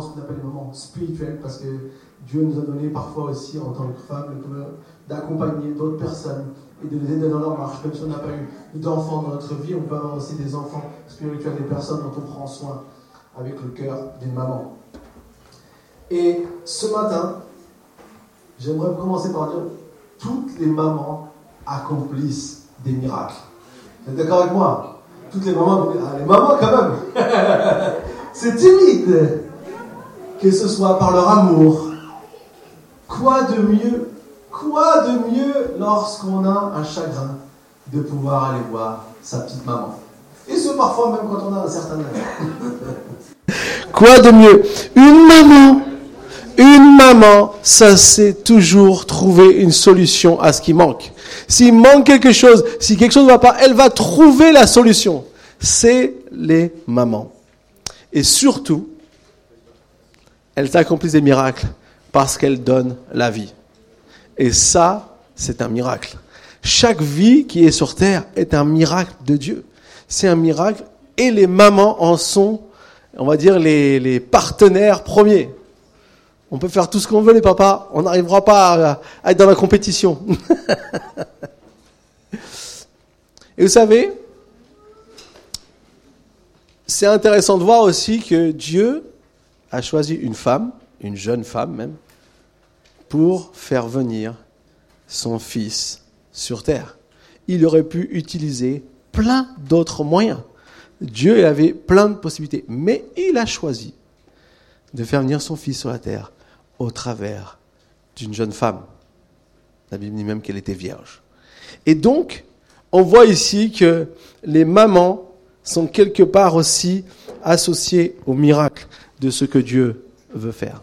ce qu'on appelle les mamans spirituelles, parce que Dieu nous a donné parfois aussi, en tant que pouvoir d'accompagner d'autres personnes et de les aider dans leur marche. Même si on n'a pas eu d'enfants dans notre vie, on peut avoir aussi des enfants spirituels, des personnes dont on prend soin avec le cœur d'une maman. Et ce matin, j'aimerais commencer par dire, toutes les mamans accomplissent des miracles. Vous êtes d'accord avec moi? Toutes les mamans, ah, les mamans quand même C'est timide Que ce soit par leur amour. Quoi de mieux Quoi de mieux lorsqu'on a un chagrin de pouvoir aller voir sa petite maman? Et ce parfois même quand on a un certain âge. Quoi de mieux? Une maman une maman, ça sait toujours trouver une solution à ce qui manque. S'il manque quelque chose, si quelque chose ne va pas, elle va trouver la solution. C'est les mamans. Et surtout, elles accomplissent des miracles parce qu'elles donnent la vie. Et ça, c'est un miracle. Chaque vie qui est sur terre est un miracle de Dieu. C'est un miracle et les mamans en sont, on va dire, les, les partenaires premiers. On peut faire tout ce qu'on veut, les papas. On n'arrivera pas à, être dans la compétition. Et vous savez, c'est intéressant de voir aussi que Dieu a choisi une femme, une jeune femme même, pour faire venir son fils sur terre. Il aurait pu utiliser plein d'autres moyens. Dieu avait plein de possibilités, mais il a choisi de faire venir son fils sur la terre au travers d'une jeune femme. La Bible dit même qu'elle était vierge. Et donc, on voit ici que les mamans sont quelque part aussi associées au miracle de ce que Dieu veut faire.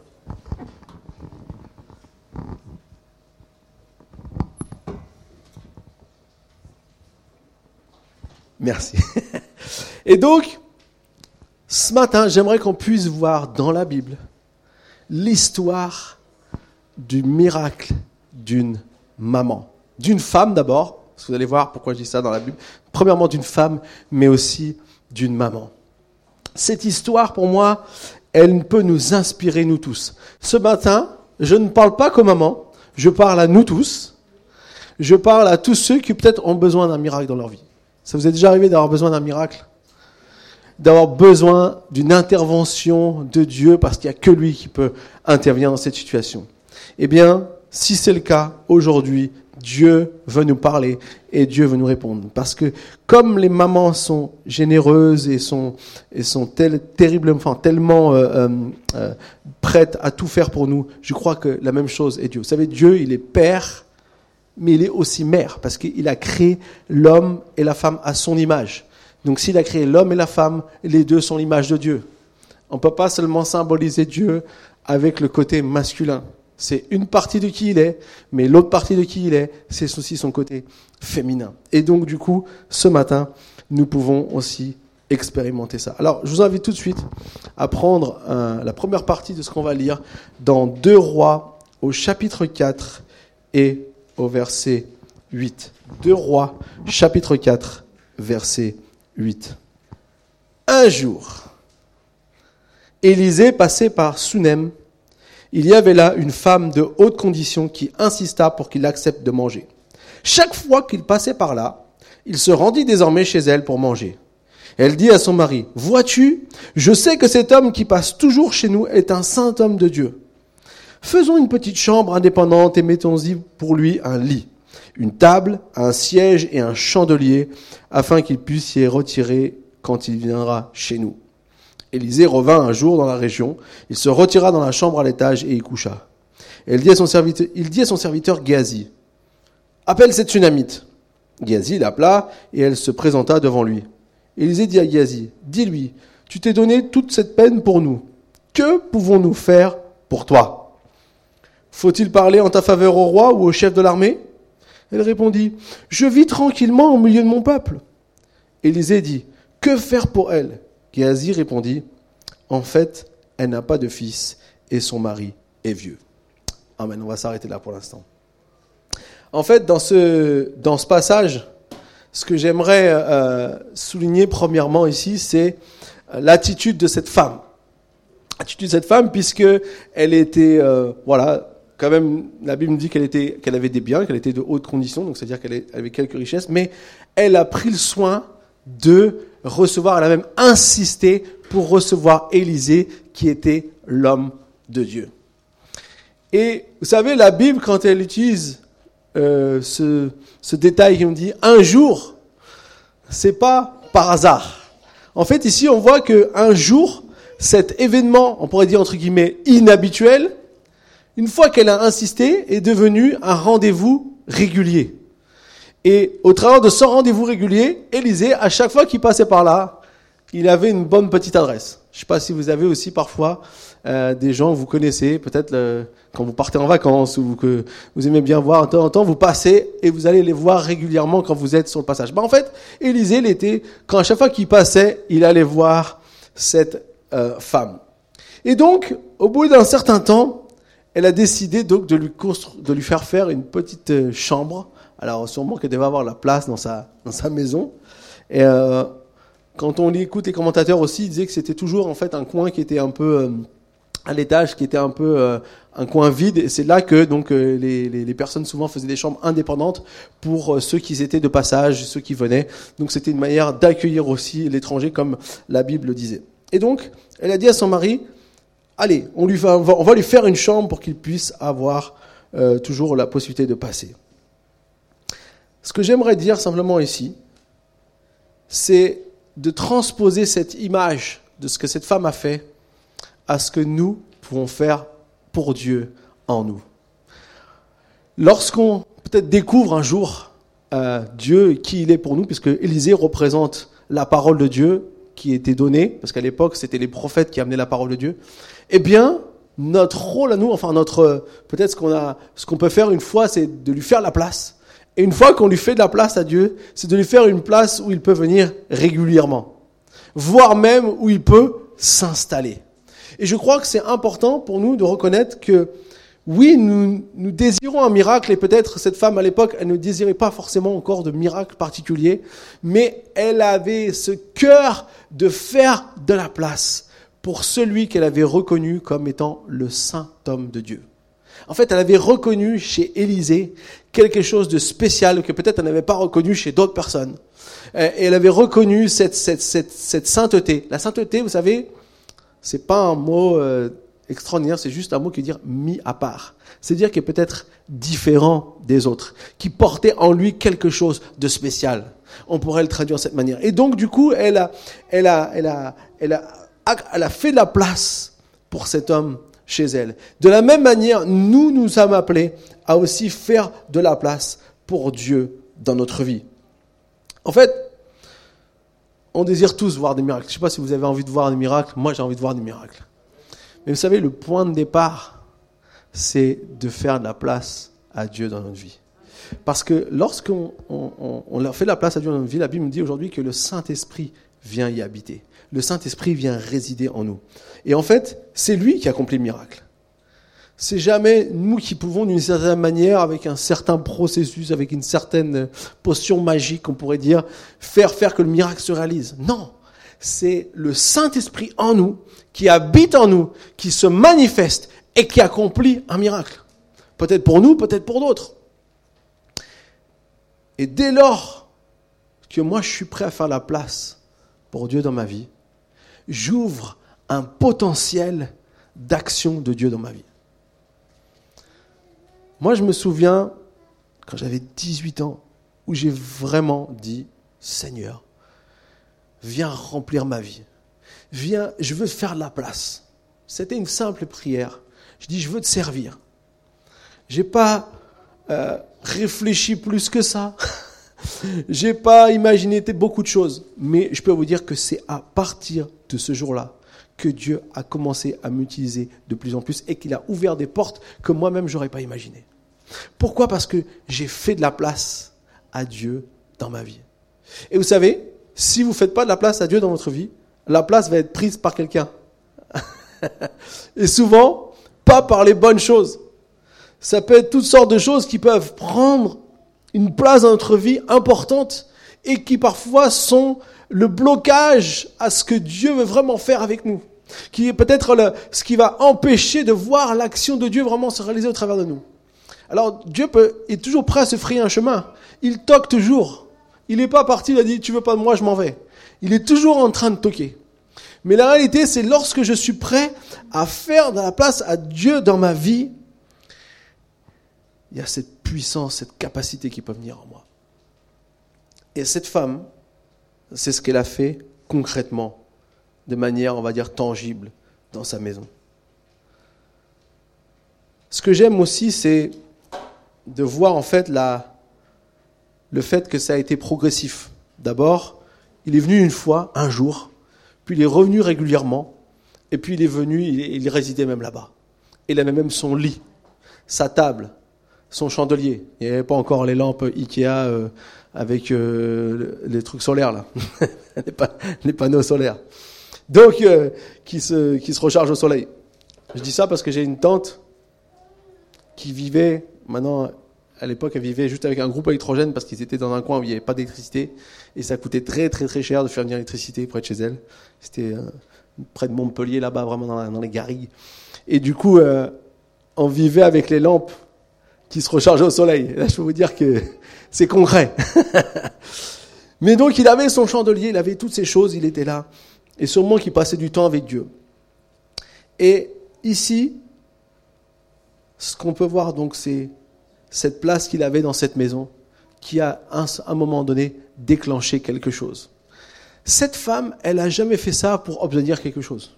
Merci. Et donc, ce matin, j'aimerais qu'on puisse voir dans la Bible l'histoire du miracle d'une maman. D'une femme d'abord, vous allez voir pourquoi je dis ça dans la Bible. Premièrement d'une femme, mais aussi d'une maman. Cette histoire, pour moi, elle peut nous inspirer, nous tous. Ce matin, je ne parle pas comme maman, je parle à nous tous. Je parle à tous ceux qui peut-être ont besoin d'un miracle dans leur vie. Ça vous est déjà arrivé d'avoir besoin d'un miracle? D'avoir besoin d'une intervention de Dieu parce qu'il n'y a que lui qui peut intervenir dans cette situation. Eh bien, si c'est le cas, aujourd'hui, Dieu veut nous parler et Dieu veut nous répondre. Parce que comme les mamans sont généreuses et sont, et terriblement, tellement euh, euh, euh, prêtes à tout faire pour nous, je crois que la même chose est Dieu. Vous savez, Dieu, il est père, mais il est aussi mère, parce qu'il a créé l'homme et la femme à son image. Donc s'il a créé l'homme et la femme, les deux sont l'image de Dieu. On ne peut pas seulement symboliser Dieu avec le côté masculin. C'est une partie de qui il est, mais l'autre partie de qui il est, c'est aussi son côté féminin. Et donc du coup, ce matin, nous pouvons aussi expérimenter ça. Alors, je vous invite tout de suite à prendre la première partie de ce qu'on va lire dans Deux Rois au chapitre 4 et au verset 8. Deux Rois, chapitre 4, verset 8. Un jour, Élisée passait par Sunem. Il y avait là une femme de haute condition qui insista pour qu'il accepte de manger. Chaque fois qu'il passait par là, il se rendit désormais chez elle pour manger. Elle dit à son mari, Vois-tu, je sais que cet homme qui passe toujours chez nous est un saint homme de Dieu. Faisons une petite chambre indépendante et mettons-y pour lui un lit une table, un siège et un chandelier, afin qu'il puisse y retirer quand il viendra chez nous. Élisée revint un jour dans la région, il se retira dans la chambre à l'étage et y coucha. il dit à son serviteur, il appelle cette tsunamite. Géasi l'appela et elle se présenta devant lui. Élisée dit à Géasi, dis-lui, tu t'es donné toute cette peine pour nous. Que pouvons-nous faire pour toi? Faut-il parler en ta faveur au roi ou au chef de l'armée? Elle répondit, Je vis tranquillement au milieu de mon peuple. Élisée dit, Que faire pour elle? Géasi répondit, En fait, elle n'a pas de fils et son mari est vieux. Amen, on va s'arrêter là pour l'instant. En fait, dans ce, passage, ce que j'aimerais euh, souligner premièrement ici, c'est euh, l'attitude de cette femme. attitude de cette femme puisque elle était, euh, voilà, quand même, la Bible dit qu'elle était, qu'elle avait des biens, qu'elle était de haute condition, donc c'est-à-dire qu'elle avait quelques richesses, mais elle a pris le soin de recevoir, elle a même insisté pour recevoir Élisée, qui était l'homme de Dieu. Et vous savez, la Bible, quand elle utilise euh, ce, ce détail qui nous dit un jour, c'est pas par hasard. En fait, ici, on voit que un jour, cet événement, on pourrait dire entre guillemets inhabituel, une fois qu'elle a insisté, est devenu un rendez-vous régulier. Et au travers de ce rendez-vous régulier, Élisée, à chaque fois qu'il passait par là, il avait une bonne petite adresse. Je ne sais pas si vous avez aussi parfois euh, des gens que vous connaissez, peut-être quand vous partez en vacances ou que vous aimez bien voir de temps en temps, vous passez et vous allez les voir régulièrement quand vous êtes sur le passage. Bah, en fait, Élisée, il était, quand à chaque fois qu'il passait, il allait voir cette euh, femme. Et donc, au bout d'un certain temps, elle a décidé donc de lui, de lui faire faire une petite euh, chambre. Alors sûrement qu'elle devait avoir la place dans sa, maison. Et euh, quand on écoute les commentateurs aussi, ils disaient que c'était toujours en fait un coin qui était un peu euh, à l'étage, qui était un peu euh, un coin vide. Et c'est là que donc les, personnes souvent faisaient des chambres indépendantes pour ceux qui étaient de passage, ceux qui venaient. Donc c'était une manière d'accueillir aussi l'étranger, comme la Bible le disait. Et donc, elle a dit à son mari, allez, on va lui faire une chambre pour qu'il puisse avoir toujours la possibilité de passer. Ce que j'aimerais dire simplement ici, c'est de transposer cette image de ce que cette femme a fait à ce que nous pouvons faire pour Dieu en nous. Lorsqu'on peut-être découvre un jour euh, Dieu qui il est pour nous, puisque Élisée représente la parole de Dieu qui était donnée, parce qu'à l'époque c'était les prophètes qui amenaient la parole de Dieu, eh bien notre rôle à nous, enfin notre peut-être qu'on a, ce qu'on peut faire une fois, c'est de lui faire la place et une fois qu'on lui fait de la place à Dieu, c'est de lui faire une place où il peut venir régulièrement, voire même où il peut s'installer. Et je crois que c'est important pour nous de reconnaître que oui, nous, nous désirons un miracle, et peut-être cette femme à l'époque, elle ne désirait pas forcément encore de miracle particulier, mais elle avait ce cœur de faire de la place pour celui qu'elle avait reconnu comme étant le saint homme de Dieu. En fait, elle avait reconnu chez Élisée quelque chose de spécial que peut-être elle n'avait pas reconnu chez d'autres personnes. Et elle avait reconnu cette, cette, cette, cette sainteté. La sainteté, vous savez, c'est pas un mot euh, extraordinaire, c'est juste un mot qui veut dire mis à part. C'est-à-dire qu'il est peut-être différent des autres, qui portait en lui quelque chose de spécial. On pourrait le traduire de cette manière. Et donc, du coup, elle a, elle a, elle a, elle a, elle a fait de la place pour cet homme chez elle. De la même manière, nous nous sommes appelés à aussi faire de la place pour Dieu dans notre vie. En fait, on désire tous voir des miracles. Je ne sais pas si vous avez envie de voir des miracles. Moi, j'ai envie de voir des miracles. Mais vous savez, le point de départ, c'est de faire de la place à Dieu dans notre vie. Parce que lorsqu'on on, on, fait de la place à Dieu dans notre vie, la Bible nous dit aujourd'hui que le Saint-Esprit vient y habiter. Le Saint-Esprit vient résider en nous. Et en fait, c'est lui qui accomplit le miracle. C'est jamais nous qui pouvons, d'une certaine manière, avec un certain processus, avec une certaine potion magique, on pourrait dire, faire faire que le miracle se réalise. Non, c'est le Saint-Esprit en nous, qui habite en nous, qui se manifeste et qui accomplit un miracle. Peut-être pour nous, peut-être pour d'autres. Et dès lors que moi je suis prêt à faire la place pour Dieu dans ma vie, j'ouvre un potentiel d'action de Dieu dans ma vie. Moi, je me souviens, quand j'avais 18 ans, où j'ai vraiment dit, Seigneur, viens remplir ma vie. Viens, je veux faire de la place. C'était une simple prière. Je dis, je veux te servir. J'ai pas euh, réfléchi plus que ça. J'ai pas imaginé beaucoup de choses, mais je peux vous dire que c'est à partir de ce jour-là que Dieu a commencé à m'utiliser de plus en plus et qu'il a ouvert des portes que moi-même j'aurais pas imaginées. Pourquoi? Parce que j'ai fait de la place à Dieu dans ma vie. Et vous savez, si vous faites pas de la place à Dieu dans votre vie, la place va être prise par quelqu'un. et souvent, pas par les bonnes choses. Ça peut être toutes sortes de choses qui peuvent prendre une place dans notre vie importante et qui parfois sont le blocage à ce que Dieu veut vraiment faire avec nous. qui est peut-être ce qui va empêcher de voir l'action de Dieu vraiment se réaliser au travers de nous. Alors Dieu peut, est toujours prêt à se frayer un chemin. Il toque toujours. Il n'est pas parti, il a dit, tu veux pas de moi, je m'en vais. Il est toujours en train de toquer. Mais la réalité, c'est lorsque je suis prêt à faire de la place à Dieu dans ma vie, il y a cette puissance, cette capacité qui peut venir en moi. Et cette femme, c'est ce qu'elle a fait concrètement, de manière, on va dire, tangible dans sa maison. Ce que j'aime aussi, c'est de voir en fait le fait que ça a été progressif. D'abord, il est venu une fois, un jour, puis il est revenu régulièrement, et puis il est venu, il, résidait même là-bas. Il avait même son lit, sa table, son chandelier. Il n'y avait pas encore les lampes Ikea euh, avec euh, les trucs solaires là, les, panneaux solaires. Donc, euh, qui, se, qui se rechargent au soleil. Je dis ça parce que j'ai une tante qui vivait, maintenant, à l'époque, elle vivait juste avec un groupe électrogène parce qu'ils étaient dans un coin où il n'y avait pas d'électricité. Et ça coûtait très, très, très cher de faire venir l'électricité près de chez elle. C'était près de Montpellier, là-bas, vraiment dans, dans, les garrigues. Et du coup, on vivait avec les lampes qui se rechargeait au soleil. là, je peux vous dire que c'est concret. Mais donc, il avait son chandelier, il avait toutes ces choses, il était là. Et sûrement qu'il passait du temps avec Dieu. Et ici, ce qu'on peut voir, donc, c'est cette place qu'il avait dans cette maison qui a, à un moment donné, déclenché quelque chose. Cette femme, elle n'a jamais fait ça pour obtenir quelque chose.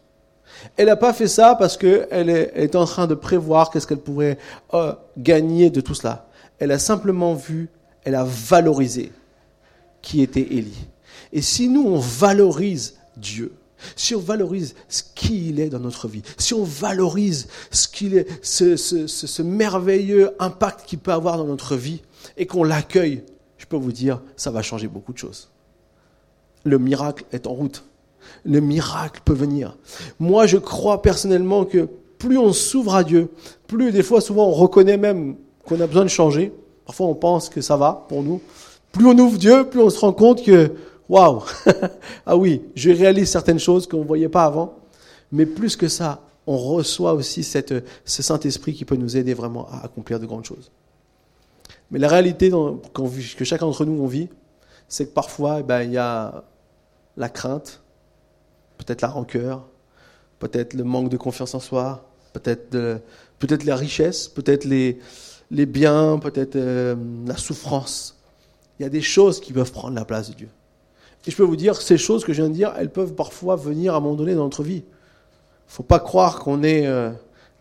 Elle n'a pas fait ça parce qu'elle est, en train de prévoir qu'est-ce qu'elle pourrait euh, gagner de tout cela. Elle a simplement vu, elle a valorisé qui était Élie. Et si nous, on valorise Dieu, si on valorise ce qu'il est dans notre vie, si on valorise ce est, ce merveilleux impact qu'il peut avoir dans notre vie, et qu'on l'accueille, je peux vous dire, ça va changer beaucoup de choses. Le miracle est en route le miracle peut venir. Moi, je crois personnellement que plus on s'ouvre à Dieu, plus des fois, souvent, on reconnaît même qu'on a besoin de changer. Parfois, on pense que ça va pour nous. Plus on ouvre Dieu, plus on se rend compte que, waouh, ah oui, je réalise certaines choses qu'on ne voyait pas avant. Mais plus que ça, on reçoit aussi cette, ce Saint-Esprit qui peut nous aider vraiment à accomplir de grandes choses. Mais la réalité dans, que chacun d'entre nous on vit, c'est que parfois, eh ben, il y a la crainte, peut-être la rancœur, peut-être le manque de confiance en soi, peut-être peut la richesse, peut-être les, les biens, peut-être euh, la souffrance. Il y a des choses qui peuvent prendre la place de Dieu. Et je peux vous dire, ces choses que je viens de dire, elles peuvent parfois venir à un moment donné dans notre vie. Il faut pas croire qu'on est euh,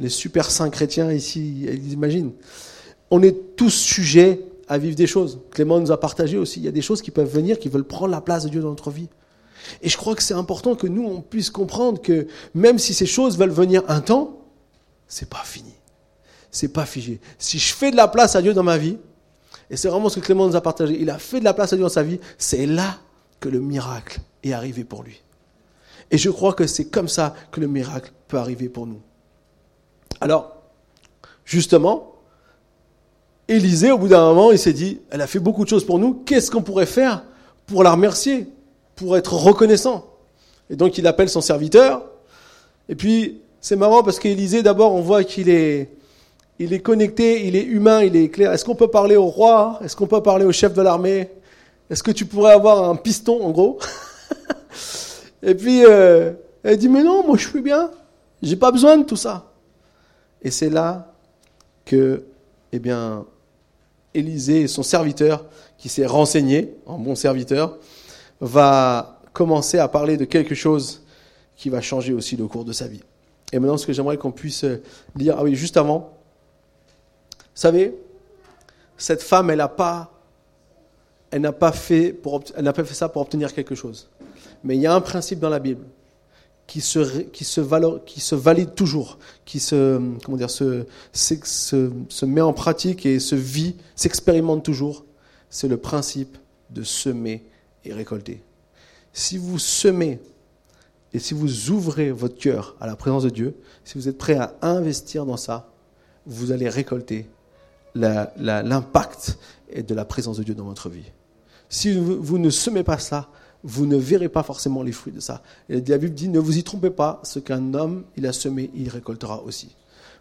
les super saints chrétiens ici, imagine. On est tous sujets à vivre des choses. Clément nous a partagé aussi. Il y a des choses qui peuvent venir, qui veulent prendre la place de Dieu dans notre vie. Et je crois que c'est important que nous, on puisse comprendre que même si ces choses veulent venir un temps, c'est pas fini. C'est pas figé. Si je fais de la place à Dieu dans ma vie, et c'est vraiment ce que Clément nous a partagé, il a fait de la place à Dieu dans sa vie, c'est là que le miracle est arrivé pour lui. Et je crois que c'est comme ça que le miracle peut arriver pour nous. Alors, justement, Élisée, au bout d'un moment, il s'est dit, elle a fait beaucoup de choses pour nous, qu'est-ce qu'on pourrait faire pour la remercier? Pour être reconnaissant. Et donc il appelle son serviteur. Et puis c'est marrant parce qu'Élisée, d'abord, on voit qu'il est, il est connecté, il est humain, il est clair. Est-ce qu'on peut parler au roi? Est-ce qu'on peut parler au chef de l'armée? Est-ce que tu pourrais avoir un piston, en gros? Et puis euh, elle dit mais non, moi je suis bien, j'ai pas besoin de tout ça. Et c'est là que, eh bien, Élisée son serviteur, qui s'est renseigné en bon serviteur, va commencer à parler de quelque chose qui va changer aussi le cours de sa vie. Et maintenant, ce que j'aimerais qu'on puisse lire, ah oui, juste avant, vous savez, cette femme, elle n'a pas, elle n'a pas fait pour, ça pour obtenir quelque chose. Mais il y a un principe dans la Bible qui se, valide toujours, qui se met en pratique et se vit, s'expérimente toujours. C'est le principe de semer et récolter. Si vous semez et si vous ouvrez votre cœur à la présence de Dieu, si vous êtes prêt à investir dans ça, vous allez récolter l'impact de la présence de Dieu dans votre vie. Si vous, ne semez pas ça, vous ne verrez pas forcément les fruits de ça. Et la Bible dit, ne vous y trompez pas, ce qu'un homme, il a semé, il récoltera aussi.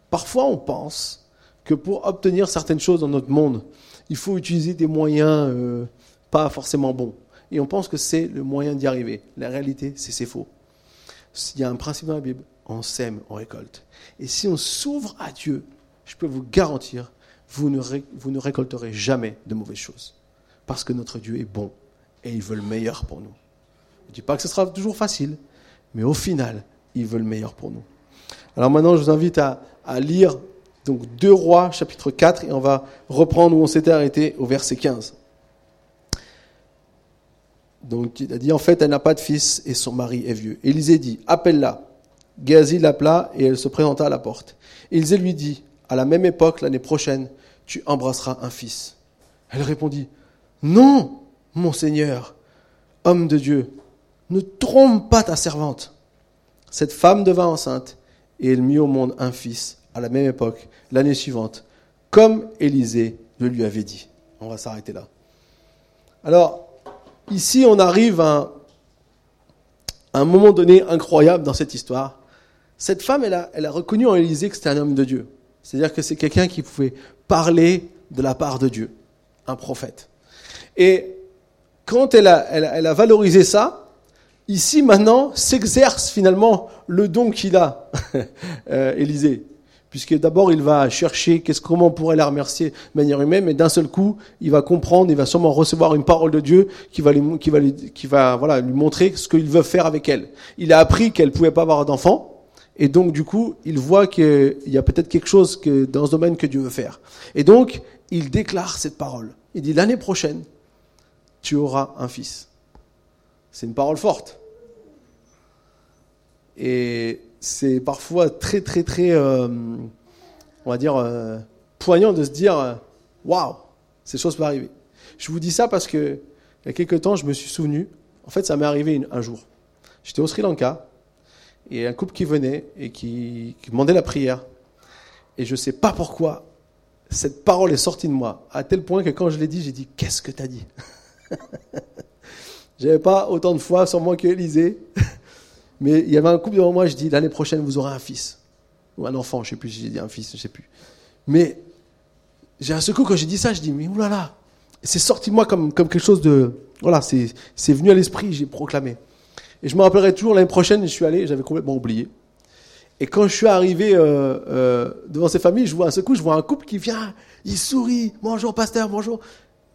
Parfois, on pense que pour obtenir certaines choses dans notre monde, il faut utiliser des moyens euh, pas forcément bons. Et on pense que c'est le moyen d'y arriver. La réalité, c'est c'est faux. Il y a un principe dans la Bible, on sème, on récolte. Et si on s'ouvre à Dieu, je peux vous garantir, vous ne, récolterez jamais de mauvaises choses. Parce que notre Dieu est bon et il veut le meilleur pour nous. Je ne dis pas que ce sera toujours facile, mais au final, il veut le meilleur pour nous. Alors maintenant, je vous invite à, à lire donc 2 Rois chapitre 4 et on va reprendre où on s'était arrêté au verset 15. Donc il a dit en fait elle n'a pas de fils et son mari est vieux. Élisée dit appelle-la. Géasi l'appela et elle se présenta à la porte. Élisée lui dit à la même époque l'année prochaine tu embrasseras un fils. Elle répondit non mon Seigneur, homme de Dieu, ne trompe pas ta servante. Cette femme devint enceinte et elle mit au monde un fils à la même époque, l'année suivante, comme Élisée le lui avait dit. On va s'arrêter là. Alors, ici, on arrive à un, moment donné incroyable dans cette histoire. Cette femme, elle a, reconnu en Élisée que c'était un homme de Dieu. C'est-à-dire que c'est quelqu'un qui pouvait parler de la part de Dieu, un prophète. Et quand elle a, elle a valorisé ça, ici maintenant s'exerce finalement le don qu'il a, euh, Élisée puisque d'abord il va chercher qu'est-ce comment on pourrait la remercier de manière humaine, mais d'un seul coup il va comprendre, il va sûrement recevoir une parole de Dieu qui va lui, qui va qui va voilà lui montrer ce qu'il veut faire avec elle. Il a appris qu'elle pouvait pas avoir d'enfant, et donc du coup il voit qu'il y a peut-être quelque chose que dans ce domaine que Dieu veut faire. Et donc il déclare cette parole. Il dit l'année prochaine tu auras un fils. C'est une parole forte. Et c'est parfois très, très, très, euh, on va dire, euh, poignant de se dire euh, waouh, ces choses peuvent arriver. Je vous dis ça parce que il y a quelques temps, je me suis souvenu, en fait, ça m'est arrivé un jour. J'étais au Sri Lanka et un couple qui venait et qui, qui demandait la prière. Et je ne sais pas pourquoi, cette parole est sortie de moi, à tel point que quand je l'ai dit, j'ai dit Qu'est-ce que tu as dit? J'avais pas autant de foi sur moi qu'Élisée. Mais il y avait un couple devant moi, je dis, l'année prochaine, vous aurez un fils. Ou un enfant, je ne sais plus si j'ai dit un fils, je ne sais plus. Mais j'ai un secouer quand j'ai dit ça, je dis, mais oulala, c'est sorti de moi comme, comme quelque chose de... Voilà, c'est venu à l'esprit, j'ai proclamé. Et je me rappellerai toujours, l'année prochaine, je suis allé, j'avais complètement oublié. Et quand je suis arrivé euh, euh, devant ces familles, je vois un secouer, je vois un couple qui vient, il sourit, bonjour pasteur, bonjour.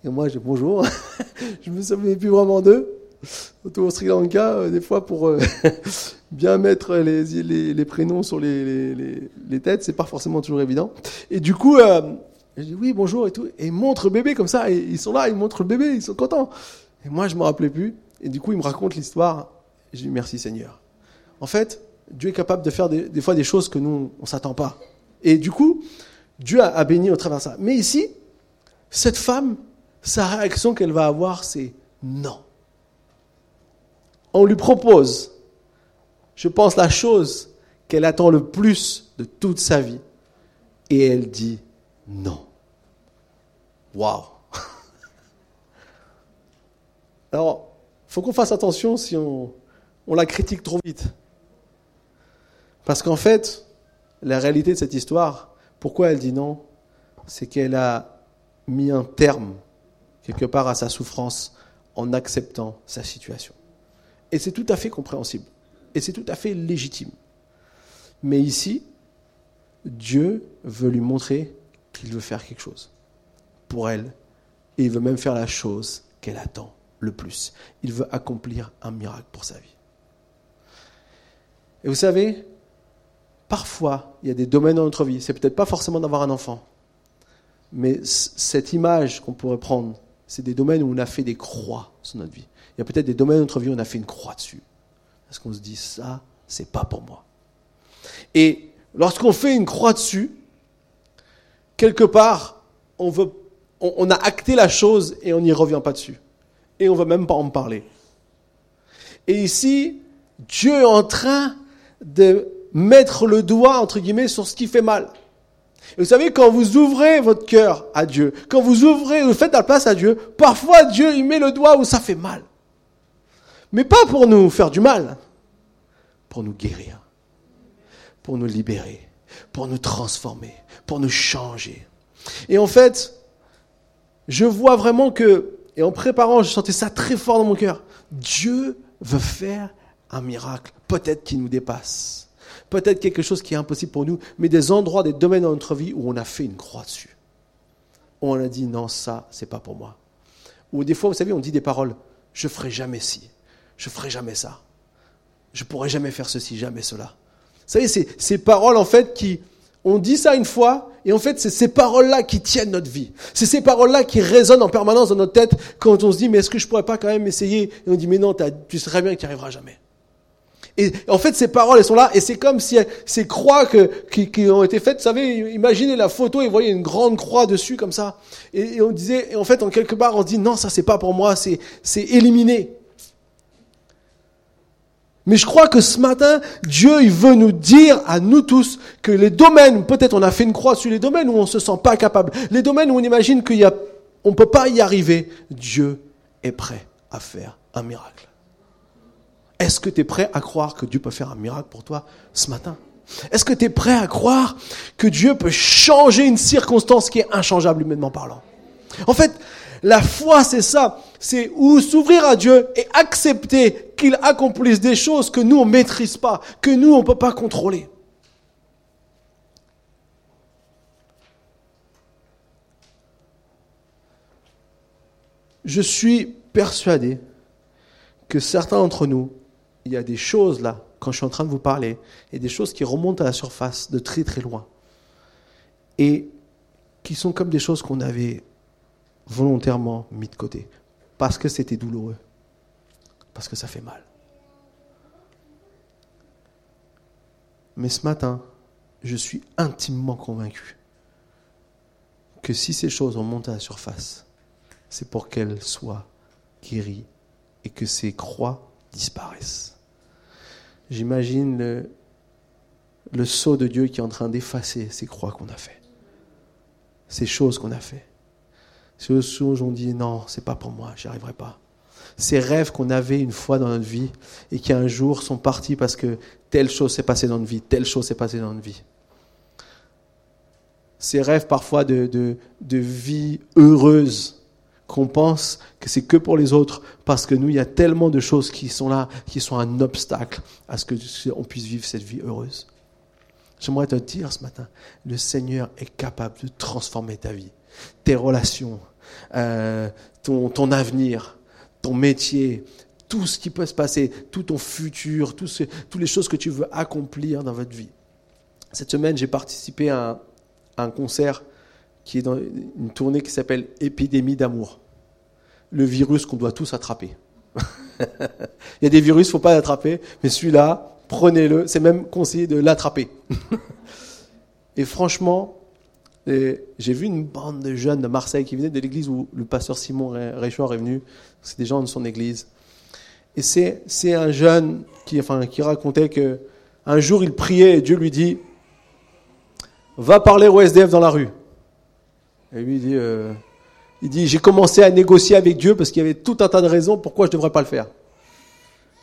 Et moi, je dis bonjour. je me souviens plus vraiment d'eux au Sri Lanka, euh, des fois pour euh, bien mettre les, prénoms sur les, les, les têtes, c'est pas forcément toujours évident. Et du coup, euh, je dis oui, bonjour et tout, et ils montrent le bébé comme ça, et ils sont là, ils montrent le bébé, ils sont contents. Et moi, je me rappelais plus, et du coup, ils me racontent l'histoire. Je dis merci Seigneur. En fait, Dieu est capable de faire des, des fois des choses que nous, on s'attend pas. Et du coup, Dieu a, a béni au travers de ça. Mais ici, cette femme, sa réaction qu'elle va avoir, c'est non on lui propose, je pense, la chose qu'elle attend le plus de toute sa vie. Et elle dit non. Waouh Alors, il faut qu'on fasse attention si on, on la critique trop vite. Parce qu'en fait, la réalité de cette histoire, pourquoi elle dit non C'est qu'elle a mis un terme, quelque part, à sa souffrance en acceptant sa situation. Et c'est tout à fait compréhensible. Et c'est tout à fait légitime. Mais ici, Dieu veut lui montrer qu'il veut faire quelque chose pour elle. Et il veut même faire la chose qu'elle attend le plus. Il veut accomplir un miracle pour sa vie. Et vous savez, parfois, il y a des domaines dans notre vie, c'est peut-être pas forcément d'avoir un enfant, mais cette image qu'on pourrait prendre, c'est des domaines où on a fait des croix sur notre vie. Il y a peut-être des domaines de notre vie où on a fait une croix dessus. Parce qu'on se dit, ça, c'est pas pour moi. Et lorsqu'on fait une croix dessus, quelque part, on, veut, on, a acté la chose et on n'y revient pas dessus. Et on ne veut même pas en parler. Et ici, Dieu est en train de mettre le doigt, entre guillemets, sur ce qui fait mal. Et vous savez, quand vous ouvrez votre cœur à Dieu, quand vous ouvrez, vous faites la place à Dieu, parfois Dieu, il met le doigt où ça fait mal. Mais pas pour nous faire du mal, pour nous guérir, pour nous libérer, pour nous transformer, pour nous changer. Et en fait, je vois vraiment que, et en préparant, je sentais ça très fort dans mon cœur, Dieu veut faire un miracle, peut-être qui nous dépasse, peut-être quelque chose qui est impossible pour nous, mais des endroits, des domaines dans notre vie où on a fait une croix dessus. Où on a dit non, ça, c'est pas pour moi. Ou des fois, vous savez, on dit des paroles, je ferai jamais ci, je ferai jamais ça, je pourrai jamais faire ceci, jamais cela. Vous savez, c'est ces paroles en fait qui, on dit ça une fois, et en fait, c'est ces paroles-là qui tiennent notre vie. C'est ces paroles-là qui résonnent en permanence dans notre tête quand on se dit, mais est-ce que je pourrais pas quand même essayer? Et on dit, mais non, tu sais très bien qu'il n'y arrivera jamais. Et en fait, ces paroles, elles sont là, et c'est comme si ces croix qui, ont été faites, vous savez, imaginez la photo, et voyez une grande croix dessus, comme ça. Et, on disait, et en fait, en quelque part, on dit, non, ça c'est pas pour moi, c'est, c'est éliminé. Mais je crois que ce matin, Dieu, il veut nous dire à nous tous que les domaines, peut-être on a fait une croix sur les domaines où on se sent pas capable, les domaines où on imagine qu'il y on peut pas y arriver, Dieu est prêt à faire un miracle. Est-ce que tu es prêt à croire que Dieu peut faire un miracle pour toi ce matin? Est-ce que tu es prêt à croire que Dieu peut changer une circonstance qui est inchangeable humainement parlant? En fait, la foi, c'est ça. C'est où s'ouvrir à Dieu et accepter qu'il accomplisse des choses que nous, on ne maîtrise pas, que nous, on ne peut pas contrôler. Je suis persuadé que certains d'entre nous, il y a des choses là, quand je suis en train de vous parler, et des choses qui remontent à la surface de très très loin, et qui sont comme des choses qu'on avait volontairement mis de côté. Parce que c'était douloureux. Parce que ça fait mal. Mais ce matin, je suis intimement convaincu que si ces choses remontent à la surface, c'est pour qu'elles soient guéries et que ces croix disparaissent. J'imagine le, le sceau de Dieu qui est en train d'effacer ces croix qu'on a fait, ces choses qu'on a fait. Ces choses on dit non, c'est pas pour moi, j'y arriverai pas. Ces rêves qu'on avait une fois dans notre vie et qui un jour sont partis parce que telle chose s'est passée dans notre vie, telle chose s'est passée dans notre vie. Ces rêves parfois de, de, de vie heureuse qu'on pense que c'est que pour les autres parce que nous, il y a tellement de choses qui sont là, qui sont un obstacle à ce qu'on puisse vivre cette vie heureuse. J'aimerais te dire ce matin, le Seigneur est capable de transformer ta vie tes relations, euh, ton, ton, avenir, ton métier, tout ce qui peut se passer, tout ton futur, toutes les choses que tu veux accomplir dans votre vie. Cette semaine, j'ai participé à un, concert qui est dans une tournée qui s'appelle Épidémie d'amour. Le virus qu'on doit tous attraper. Il y a des virus, il ne faut pas l'attraper, mais celui-là, prenez-le, c'est même conseillé de l'attraper. Et franchement, j'ai vu une bande de jeunes de Marseille qui venaient de l'église où le pasteur Simon Réchouard est venu. C'est des gens de son église. Et c'est, un jeune qui racontait que un jour il priait et Dieu lui dit Va parler au SDF dans la rue. Et lui il dit, euh, il dit J'ai commencé à négocier avec Dieu parce qu'il y avait tout un tas de raisons pourquoi je ne devrais pas le faire.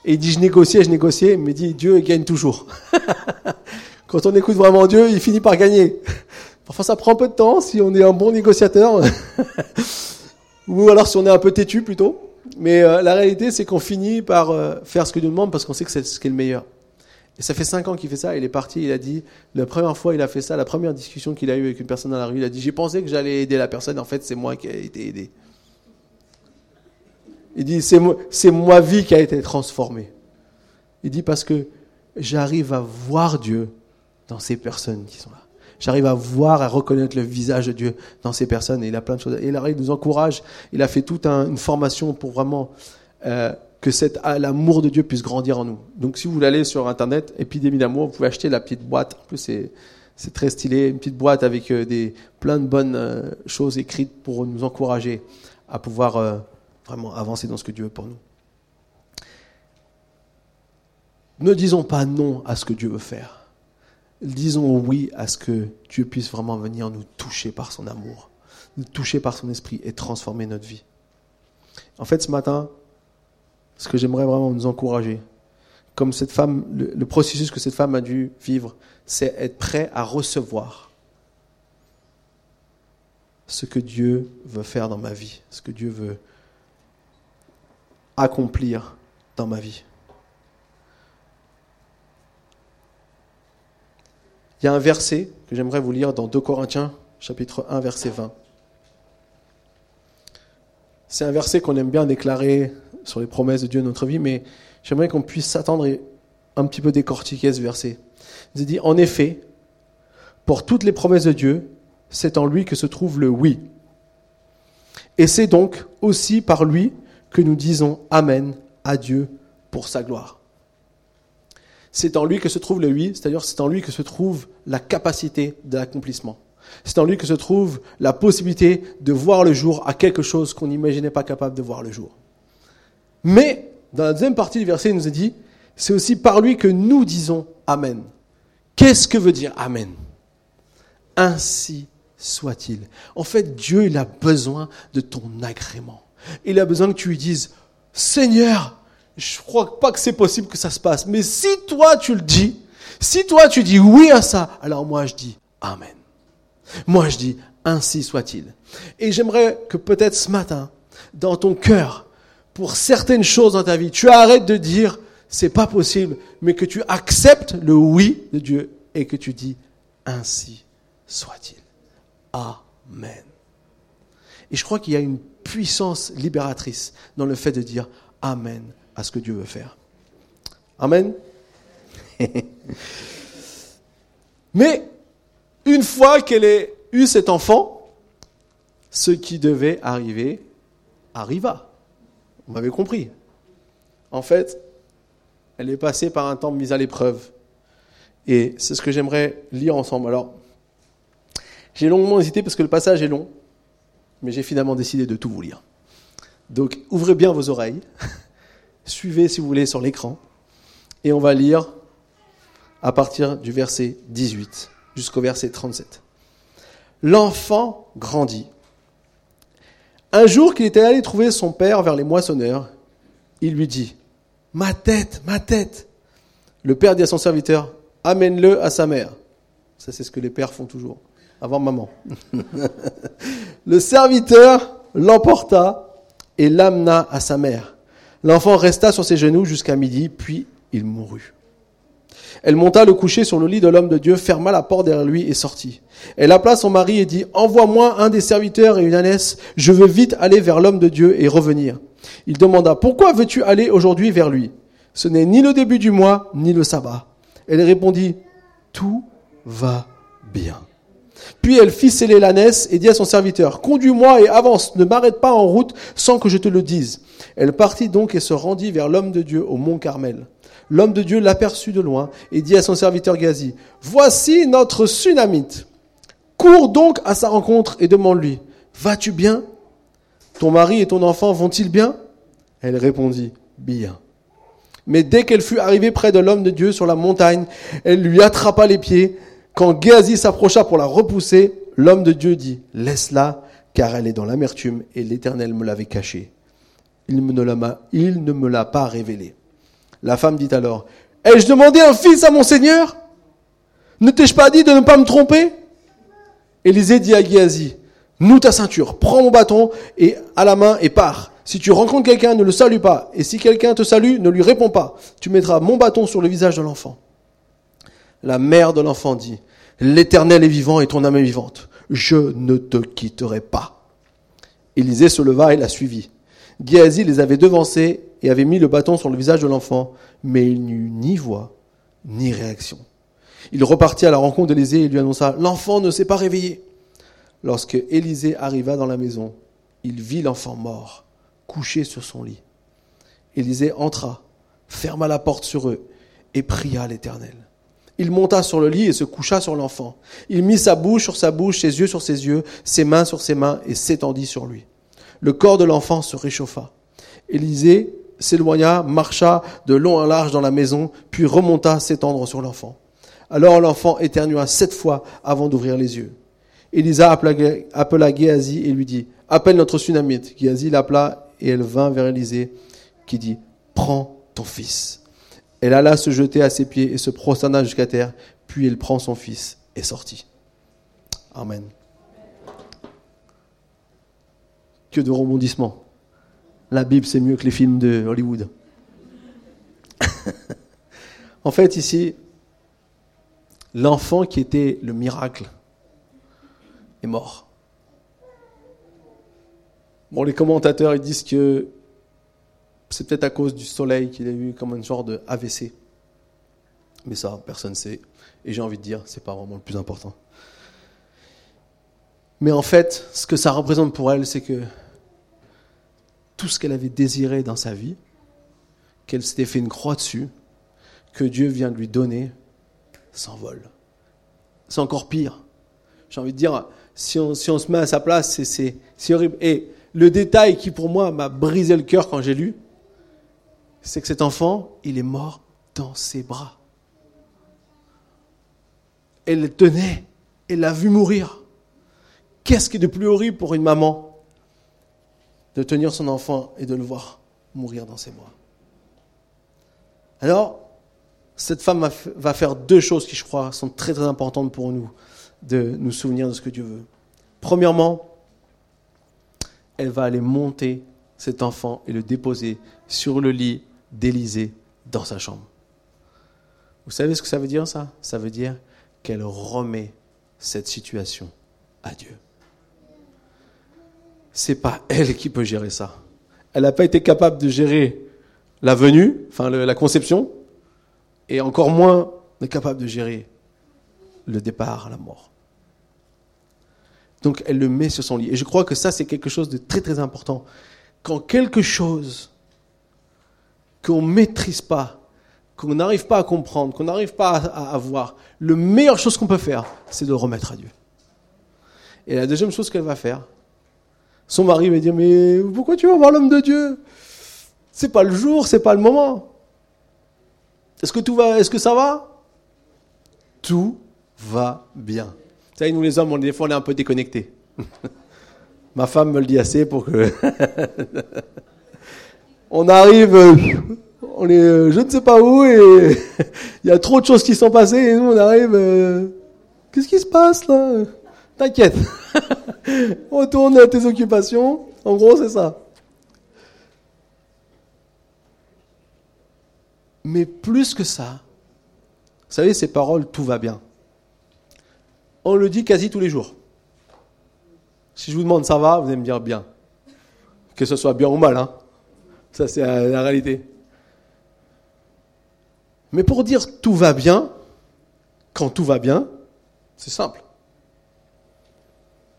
Et il dit Je négociais, je négociais, mais il dit Dieu gagne toujours. Quand on écoute vraiment Dieu, il finit par gagner. Parfois, ça prend un peu de temps si on est un bon négociateur, ou alors si on est un peu têtu plutôt. Mais euh, la réalité, c'est qu'on finit par euh, faire ce que Dieu demande parce qu'on sait que c'est ce qui est le meilleur. Et ça fait cinq ans qu'il fait ça. Il est parti. Il a dit la première fois, il a fait ça. La première discussion qu'il a eue avec une personne dans la rue, il a dit j'ai pensé que j'allais aider la personne. En fait, c'est moi qui ai été aidé. Il dit c'est moi, ma vie qui a été transformée. Il dit parce que j'arrive à voir Dieu dans ces personnes qui sont là. J'arrive à voir, à reconnaître le visage de Dieu dans ces personnes. Et il a plein de choses. Et là, il nous encourage. Il a fait toute une formation pour vraiment euh, que cet l'amour de Dieu puisse grandir en nous. Donc, si vous voulez aller sur Internet, épidémie d'amour, vous pouvez acheter la petite boîte. En plus, c'est très stylé, une petite boîte avec euh, des plein de bonnes euh, choses écrites pour nous encourager à pouvoir vraiment avancer dans ce que Dieu veut pour nous. Ne disons pas non à ce que Dieu veut faire disons oui à ce que Dieu puisse vraiment venir nous toucher par son amour, nous toucher par son esprit et transformer notre vie. En fait, ce matin, ce que j'aimerais vraiment nous encourager, comme cette femme, le, processus que cette femme a dû vivre, c'est être prêt à recevoir ce que Dieu veut faire dans ma vie, ce que Dieu veut accomplir dans ma vie. Il y a un verset que j'aimerais vous lire dans 2 Corinthiens, chapitre 1, verset 20. C'est un verset qu'on aime bien déclarer sur les promesses de Dieu dans notre vie, mais j'aimerais qu'on puisse s'attendre un petit peu décortiquer ce verset. Il dit, en effet, pour toutes les promesses de Dieu, c'est en lui que se trouve le oui. Et c'est donc aussi par lui que nous disons Amen à Dieu pour sa gloire. C'est en lui que se trouve le oui, c'est-à-dire c'est en lui que se trouve la capacité de l'accomplissement. C'est en lui que se trouve la possibilité de voir le jour à quelque chose qu'on n'imaginait pas capable de voir le jour. Mais, dans la deuxième partie du verset, il nous a dit, c'est aussi par lui que nous disons Amen. Qu'est-ce que veut dire Amen? Ainsi soit-il. En fait, Dieu, il a besoin de ton agrément. Il a besoin que tu lui dises, Seigneur, je crois pas que c'est possible que ça se passe, mais si toi tu le dis, si toi tu dis oui à ça, alors moi je dis Amen. Moi je dis ainsi soit-il. Et j'aimerais que peut-être ce matin, dans ton cœur, pour certaines choses dans ta vie, tu arrêtes de dire c'est pas possible, mais que tu acceptes le oui de Dieu et que tu dis ainsi soit-il. Amen. Et je crois qu'il y a une puissance libératrice dans le fait de dire Amen à ce que Dieu veut faire. Amen. Mais une fois qu'elle ait eu cet enfant, ce qui devait arriver arriva. Vous m'avez compris. En fait, elle est passée par un temps de mise à l'épreuve. Et c'est ce que j'aimerais lire ensemble. Alors, j'ai longuement hésité parce que le passage est long, mais j'ai finalement décidé de tout vous lire. Donc, ouvrez bien vos oreilles, suivez si vous voulez sur l'écran, et on va lire à partir du verset 18 jusqu'au verset 37. L'enfant grandit. Un jour qu'il était allé trouver son père vers les moissonneurs, il lui dit, Ma tête, ma tête. Le père dit à son serviteur, Amène-le à sa mère. Ça, c'est ce que les pères font toujours, avant maman. le serviteur l'emporta et l'amena à sa mère. L'enfant resta sur ses genoux jusqu'à midi, puis il mourut. Elle monta le coucher sur le lit de l'homme de Dieu, ferma la porte derrière lui et sortit. Elle appela son mari et dit, Envoie-moi un des serviteurs et une ânesse, je veux vite aller vers l'homme de Dieu et revenir. Il demanda, Pourquoi veux-tu aller aujourd'hui vers lui? Ce n'est ni le début du mois, ni le sabbat. Elle répondit, Tout va bien. Puis elle fit sceller l'ânesse et dit à son serviteur, Conduis-moi et avance, ne m'arrête pas en route sans que je te le dise. Elle partit donc et se rendit vers l'homme de Dieu au mont Carmel. L'homme de Dieu l'aperçut de loin et dit à son serviteur Gazi, Voici notre Sunamite. Cours donc à sa rencontre et demande-lui, Vas-tu bien? Ton mari et ton enfant vont-ils bien? Elle répondit, Bien. Mais dès qu'elle fut arrivée près de l'homme de Dieu sur la montagne, elle lui attrapa les pieds. Quand Géasi s'approcha pour la repousser, l'homme de Dieu dit, Laisse-la, car elle est dans l'amertume et l'Éternel me l'avait cachée. Il, il ne me l'a pas révélée. La femme dit alors, Ai-je demandé un fils à mon Seigneur? Ne t'ai-je pas dit de ne pas me tromper? Élisée dit à Géasi, Noue ta ceinture, prends mon bâton et à la main et pars. Si tu rencontres quelqu'un, ne le salue pas. Et si quelqu'un te salue, ne lui réponds pas. Tu mettras mon bâton sur le visage de l'enfant. La mère de l'enfant dit, L'Éternel est vivant et ton âme est vivante. Je ne te quitterai pas. Élisée se leva et la suivit. Géasi les avait devancés et avait mis le bâton sur le visage de l'enfant, mais il n'eut ni voix, ni réaction. Il repartit à la rencontre d'Élisée et lui annonça, L'enfant ne s'est pas réveillé. Lorsque Élisée arriva dans la maison, il vit l'enfant mort, couché sur son lit. Élisée entra, ferma la porte sur eux et pria l'Éternel. Il monta sur le lit et se coucha sur l'enfant. Il mit sa bouche sur sa bouche, ses yeux sur ses yeux, ses mains sur ses mains et s'étendit sur lui. Le corps de l'enfant se réchauffa. Élisée s'éloigna, marcha de long en large dans la maison, puis remonta s'étendre sur l'enfant. Alors l'enfant éternua sept fois avant d'ouvrir les yeux. Élisa appela, appela et lui dit, appelle notre Sunamite. Géasi l'appela et elle vint vers Élisée qui dit, prends ton fils. Elle alla se jeter à ses pieds et se prosterna jusqu'à terre, puis elle prend son fils et sortit. Amen. Que de rebondissements. La Bible, c'est mieux que les films de Hollywood. en fait, ici, l'enfant qui était le miracle est mort. Bon, les commentateurs ils disent que c'est peut-être à cause du soleil qu'il a eu comme un genre de AVC. Mais ça, personne ne sait. Et j'ai envie de dire, c'est pas vraiment le plus important. Mais en fait, ce que ça représente pour elle, c'est que tout ce qu'elle avait désiré dans sa vie, qu'elle s'était fait une croix dessus, que Dieu vient de lui donner, s'envole. C'est encore pire. J'ai envie de dire, si on, si on se met à sa place, c'est horrible. Et le détail qui pour moi m'a brisé le cœur quand j'ai lu, c'est que cet enfant, il est mort dans ses bras. Elle le tenait, elle l'a vu mourir. Qu'est-ce qui est de plus horrible pour une maman? De tenir son enfant et de le voir mourir dans ses bras Alors, cette femme va faire deux choses qui, je crois, sont très très importantes pour nous, de nous souvenir de ce que Dieu veut. Premièrement, elle va aller monter cet enfant et le déposer sur le lit d'Élisée dans sa chambre. Vous savez ce que ça veut dire ça? Ça veut dire qu'elle remet cette situation à Dieu. C'est pas elle qui peut gérer ça. Elle n'a pas été capable de gérer la venue, enfin la conception, et encore moins n'est capable de gérer le départ, la mort. Donc elle le met sur son lit. Et je crois que ça, c'est quelque chose de très très important. Quand quelque chose qu'on ne maîtrise pas, qu'on n'arrive pas à comprendre, qu'on n'arrive pas à, avoir, le meilleure chose qu'on peut faire, c'est de le remettre à Dieu. Et la deuxième chose qu'elle va faire, son mari va dire, mais pourquoi tu vas voir l'homme de Dieu? C'est pas le jour, c'est pas le moment. Est-ce que tout va, est-ce que ça va? Tout va bien. Vous savez, nous les hommes, on, des fois, on est un peu déconnectés. Ma femme me le dit assez pour que. on arrive, on est euh, je ne sais pas où et il y a trop de choses qui sont passées et nous on arrive. Euh, qu'est-ce qui se passe là? T'inquiète. Retourne à tes occupations. En gros, c'est ça. Mais plus que ça, vous savez, ces paroles, tout va bien. On le dit quasi tous les jours. Si je vous demande ça va, vous allez me dire bien. Que ce soit bien ou mal, hein. Ça, c'est la réalité. Mais pour dire tout va bien, quand tout va bien, c'est simple.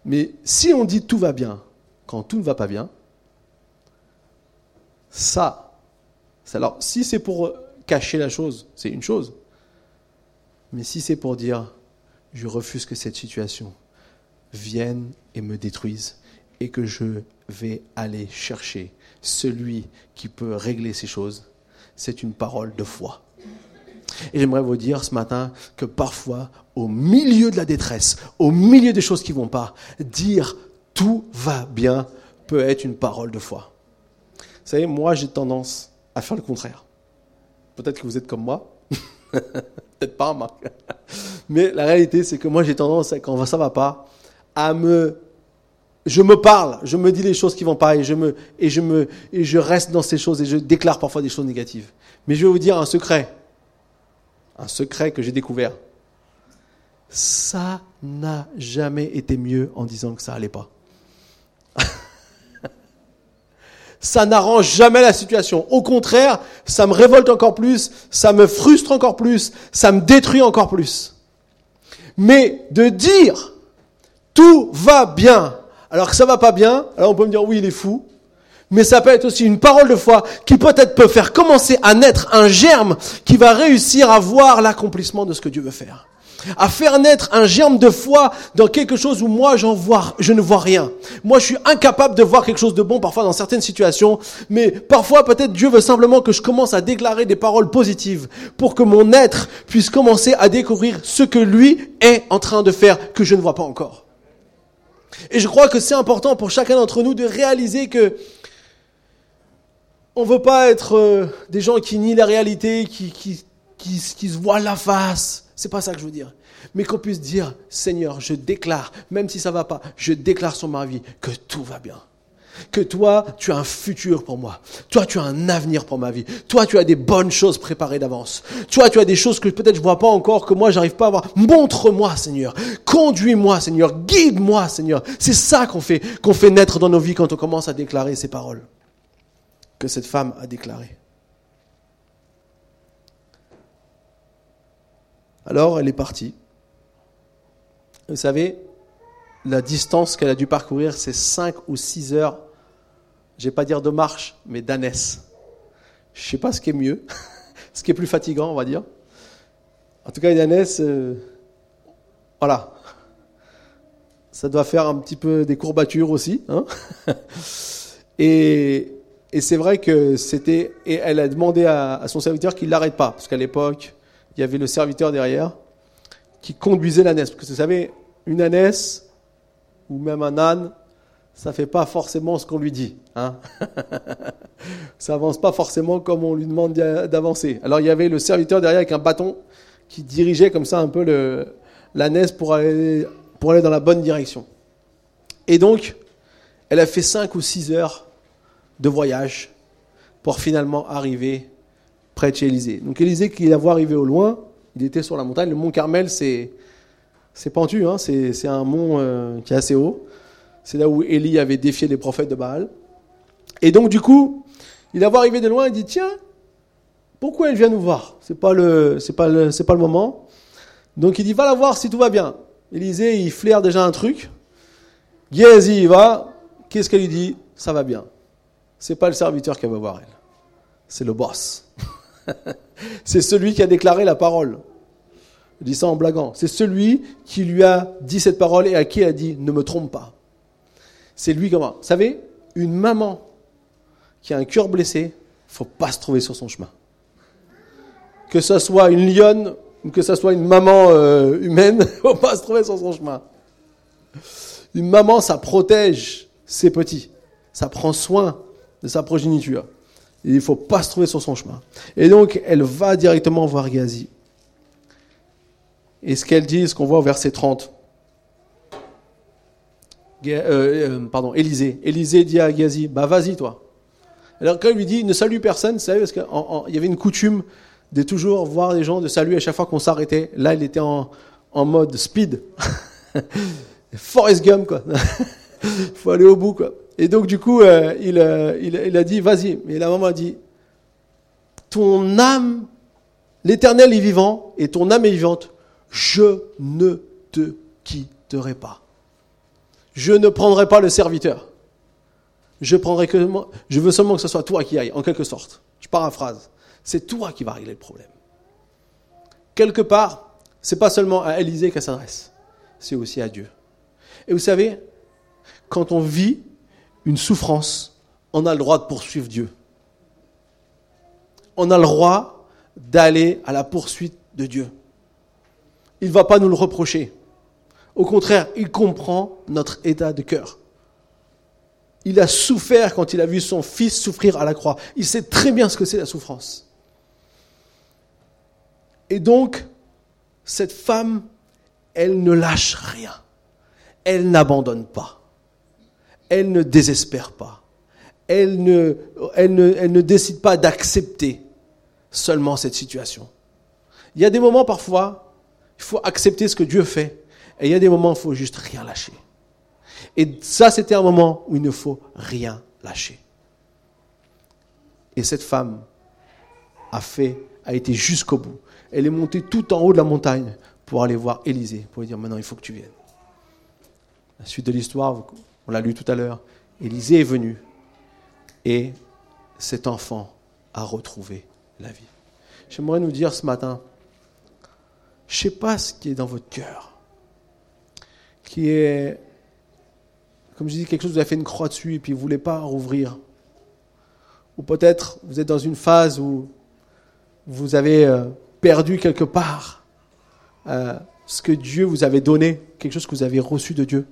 Mais si on dit tout va bien quand tout ne va pas bien, ça, alors si c'est pour cacher la chose, c'est une chose. Mais si c'est pour dire, je refuse que cette situation vienne et me détruise, et que je vais aller chercher celui qui peut régler ces choses, c'est une parole de foi. Et j'aimerais vous dire ce matin que parfois, au milieu de la détresse, au milieu des choses qui vont pas, dire tout va bien peut être une parole de foi. Vous savez, moi j'ai tendance à faire le contraire. Peut-être que vous êtes comme moi. Peut-être pas, Marc. Mais la réalité, c'est que moi, j'ai tendance, quand ça va pas, à me. Je me parle, je me dis les choses qui vont pas et je, me, et, je me, et je reste dans ces choses et je déclare parfois des choses négatives. Mais je vais vous dire un secret. Un secret que j'ai découvert. Ça n'a jamais été mieux en disant que ça allait pas. ça n'arrange jamais la situation. Au contraire, ça me révolte encore plus, ça me frustre encore plus, ça me détruit encore plus. Mais de dire tout va bien, alors que ça va pas bien, alors on peut me dire oui, il est fou. Mais ça peut être aussi une parole de foi qui peut-être peut faire commencer à naître un germe qui va réussir à voir l'accomplissement de ce que Dieu veut faire à faire naître un germe de foi dans quelque chose où moi j'en vois, je ne vois rien. Moi je suis incapable de voir quelque chose de bon parfois dans certaines situations, mais parfois peut-être Dieu veut simplement que je commence à déclarer des paroles positives pour que mon être puisse commencer à découvrir ce que lui est en train de faire que je ne vois pas encore. Et je crois que c'est important pour chacun d'entre nous de réaliser que on veut pas être euh, des gens qui nient la réalité, qui, qui, qui, qui se voient la face. C'est pas ça que je veux dire. Mais qu'on puisse dire, Seigneur, je déclare, même si ça va pas, je déclare sur ma vie que tout va bien. Que toi, tu as un futur pour moi. Toi, tu as un avenir pour ma vie. Toi, tu as des bonnes choses préparées d'avance. Toi, tu as des choses que peut-être je vois pas encore, que moi, j'arrive pas à voir. Montre-moi, Seigneur. Conduis-moi, Seigneur. Guide-moi, Seigneur. C'est ça qu'on fait, qu'on fait naître dans nos vies quand on commence à déclarer ces paroles. Que cette femme a déclaré. Alors, elle est partie. Vous savez, la distance qu'elle a dû parcourir, c'est 5 ou 6 heures, je vais pas dire de marche, mais d'ânesse. Je sais pas ce qui est mieux, ce qui est plus fatigant, on va dire. En tout cas, une ânesse, euh, voilà. Ça doit faire un petit peu des courbatures aussi. Hein et, et c'est vrai que c'était. Et elle a demandé à, son serviteur qu'il l'arrête pas, parce qu'à l'époque, il y avait le serviteur derrière qui conduisait l'ânesse. Parce que vous savez, une ânesse, ou même un âne, ça fait pas forcément ce qu'on lui dit. Hein ça avance pas forcément comme on lui demande d'avancer. Alors il y avait le serviteur derrière avec un bâton qui dirigeait comme ça un peu l'ânesse pour aller, pour aller dans la bonne direction. Et donc, elle a fait cinq ou six heures de voyage pour finalement arriver près de chez Élisée. Donc Élisée, qui la voit arriver au loin, il était sur la montagne. Le mont Carmel, c'est, pentu, hein, c'est, c'est un mont euh, qui est assez haut. C'est là où Élie avait défié les prophètes de Baal. Et donc, du coup, il la voit arriver de loin, il dit, tiens, pourquoi elle vient nous voir? C'est pas le, c'est pas le, c'est pas le moment. Donc il dit, va la voir si tout va bien. Élisée, il flaire déjà un truc. Géasi, il va. Qu'est-ce qu'elle lui dit? Ça va bien. C'est pas le serviteur qui va voir elle. C'est le boss. c'est celui qui a déclaré la parole. Je dis ça en blaguant. C'est celui qui lui a dit cette parole et à qui il a dit ne me trompe pas. C'est lui comment? Vous savez, une maman qui a un cœur blessé, faut pas se trouver sur son chemin. Que ce soit une lionne ou que ce soit une maman euh, humaine, faut pas se trouver sur son chemin. Une maman, ça protège ses petits, ça prend soin de sa progéniture il ne faut pas se trouver sur son chemin. Et donc, elle va directement voir Gazi. Et ce qu'elle dit, ce qu'on voit au verset 30. Euh, euh, pardon, Élisée. Élisée dit à Gazi, bah vas-y toi. Alors quand il lui dit, ne salue personne, savez, parce qu'il y avait une coutume de toujours voir les gens de saluer à chaque fois qu'on s'arrêtait. Là, il était en, en mode speed. Forrest Gump, quoi. Il faut aller au bout, quoi. Et donc, du coup, euh, il, euh, il, a dit, vas-y. Mais la maman a dit, ton âme, l'éternel est vivant et ton âme est vivante. Je ne te quitterai pas. Je ne prendrai pas le serviteur. Je prendrai que je veux seulement que ce soit toi qui aille, en quelque sorte. Je paraphrase. C'est toi qui vas régler le problème. Quelque part, c'est pas seulement à Élisée qu'elle s'adresse, c'est aussi à Dieu. Et vous savez, quand on vit une souffrance, on a le droit de poursuivre Dieu. On a le droit d'aller à la poursuite de Dieu. Il ne va pas nous le reprocher. Au contraire, il comprend notre état de cœur. Il a souffert quand il a vu son fils souffrir à la croix. Il sait très bien ce que c'est la souffrance. Et donc, cette femme, elle ne lâche rien. Elle n'abandonne pas elle ne désespère pas. Elle ne, elle ne, elle ne décide pas d'accepter seulement cette situation. Il y a des moments parfois, il faut accepter ce que Dieu fait. Et il y a des moments où il faut juste rien lâcher. Et ça, c'était un moment où il ne faut rien lâcher. Et cette femme a fait, a été jusqu'au bout. Elle est montée tout en haut de la montagne pour aller voir Élisée, pour lui dire maintenant il faut que tu viennes. La suite de l'histoire, on l'a lu tout à l'heure. Élisée est venu et cet enfant a retrouvé la vie. J'aimerais nous dire ce matin, je ne sais pas ce qui est dans votre cœur, qui est, comme je dis, quelque chose, vous avez fait une croix dessus et puis vous ne voulez pas rouvrir. Ou peut-être vous êtes dans une phase où vous avez euh, perdu quelque part euh, ce que Dieu vous avait donné, quelque chose que vous avez reçu de Dieu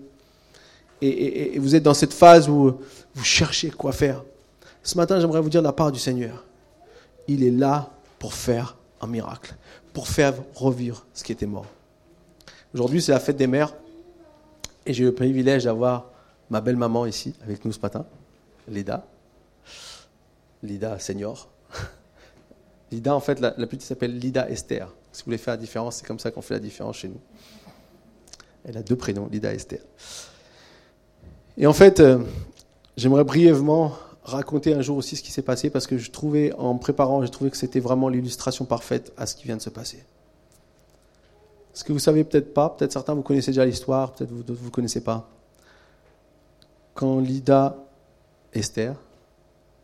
et, vous êtes dans cette phase où vous cherchez quoi faire. Ce matin, j'aimerais vous dire la part du Seigneur. Il est là pour faire un miracle, pour faire revivre ce qui était mort. Aujourd'hui, c'est la fête des mères. Et j'ai le privilège d'avoir ma belle-maman ici avec nous ce matin, Lida. Lida Senior. Lida, en fait, la, petite s'appelle Lida Esther. Si vous voulez faire la différence, c'est comme ça qu'on fait la différence chez nous. Elle a deux prénoms, Lida Esther. Et en fait, euh, j'aimerais brièvement raconter un jour aussi ce qui s'est passé parce que je trouvais, en préparant, j'ai trouvé que c'était vraiment l'illustration parfaite à ce qui vient de se passer. Ce que vous savez peut-être pas, peut-être certains vous connaissez déjà l'histoire, peut-être d'autres vous ne connaissez pas. Quand Lida Esther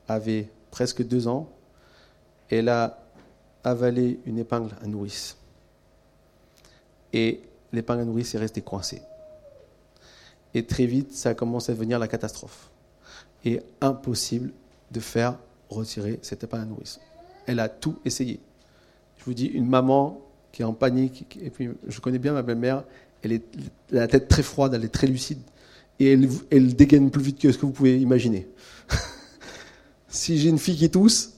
avait presque deux ans, elle a avalé une épingle à nourrice. Et l'épingle à nourrice est restée coincée. Et très vite, ça a commencé à devenir la catastrophe. Et impossible de faire retirer cette épingle à nourrice. Elle a tout essayé. Je vous dis, une maman qui est en panique, et puis je connais bien ma belle-mère, elle, est, a la tête très froide, elle est très lucide, et elle, dégaine plus vite que ce que vous pouvez imaginer. si j'ai une fille qui tousse,